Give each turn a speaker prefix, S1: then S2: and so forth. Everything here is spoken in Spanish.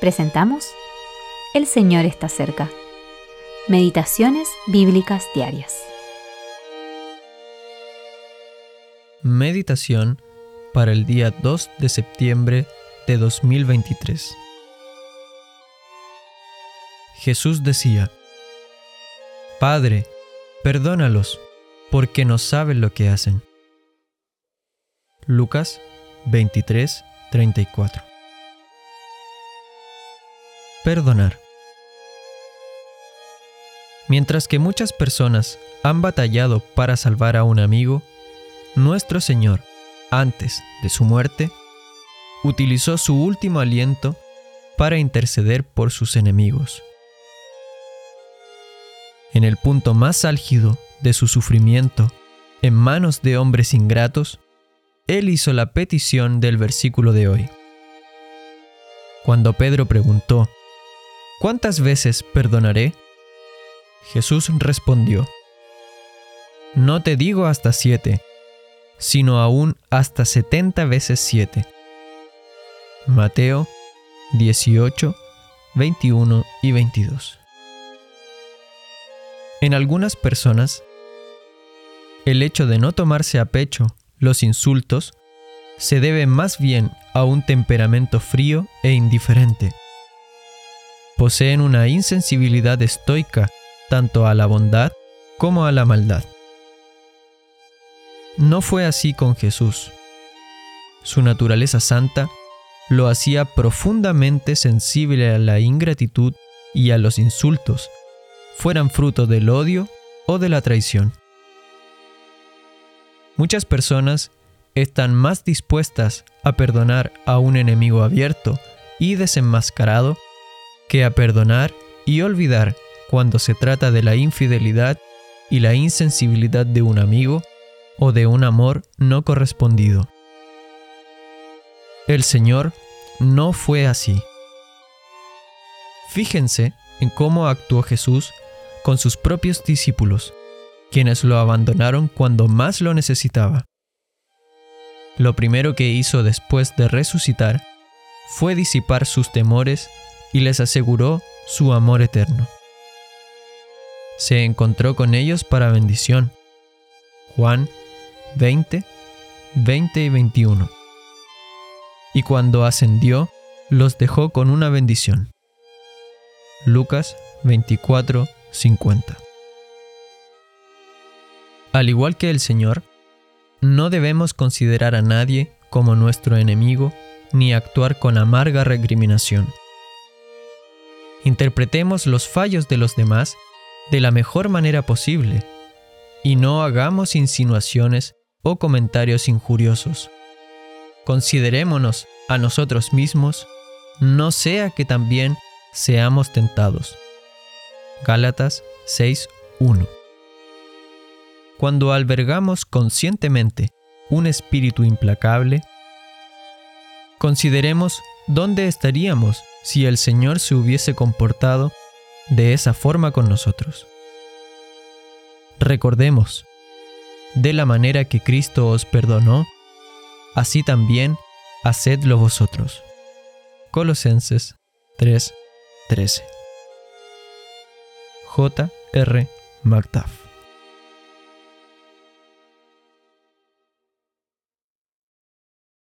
S1: presentamos El Señor está cerca. Meditaciones Bíblicas Diarias.
S2: Meditación para el día 2 de septiembre de 2023. Jesús decía, Padre, perdónalos, porque no saben lo que hacen. Lucas 23, 34. Perdonar. Mientras que muchas personas han batallado para salvar a un amigo, nuestro Señor, antes de su muerte, utilizó su último aliento para interceder por sus enemigos. En el punto más álgido de su sufrimiento, en manos de hombres ingratos, Él hizo la petición del versículo de hoy. Cuando Pedro preguntó, ¿Cuántas veces perdonaré? Jesús respondió, No te digo hasta siete, sino aún hasta setenta veces siete. Mateo 18, 21 y 22. En algunas personas, el hecho de no tomarse a pecho los insultos se debe más bien a un temperamento frío e indiferente poseen una insensibilidad estoica tanto a la bondad como a la maldad. No fue así con Jesús. Su naturaleza santa lo hacía profundamente sensible a la ingratitud y a los insultos, fueran fruto del odio o de la traición. Muchas personas están más dispuestas a perdonar a un enemigo abierto y desenmascarado que a perdonar y olvidar cuando se trata de la infidelidad y la insensibilidad de un amigo o de un amor no correspondido. El Señor no fue así. Fíjense en cómo actuó Jesús con sus propios discípulos, quienes lo abandonaron cuando más lo necesitaba. Lo primero que hizo después de resucitar fue disipar sus temores y les aseguró su amor eterno. Se encontró con ellos para bendición. Juan 20, 20 y 21. Y cuando ascendió, los dejó con una bendición. Lucas 24, 50. Al igual que el Señor, no debemos considerar a nadie como nuestro enemigo ni actuar con amarga recriminación interpretemos los fallos de los demás de la mejor manera posible y no hagamos insinuaciones o comentarios injuriosos. Considerémonos a nosotros mismos, no sea que también seamos tentados. Gálatas 6.1 Cuando albergamos conscientemente un espíritu implacable, consideremos dónde estaríamos si el Señor se hubiese comportado de esa forma con nosotros. Recordemos, de la manera que Cristo os perdonó, así también hacedlo vosotros. Colosenses 3:13 J. R. MacDuff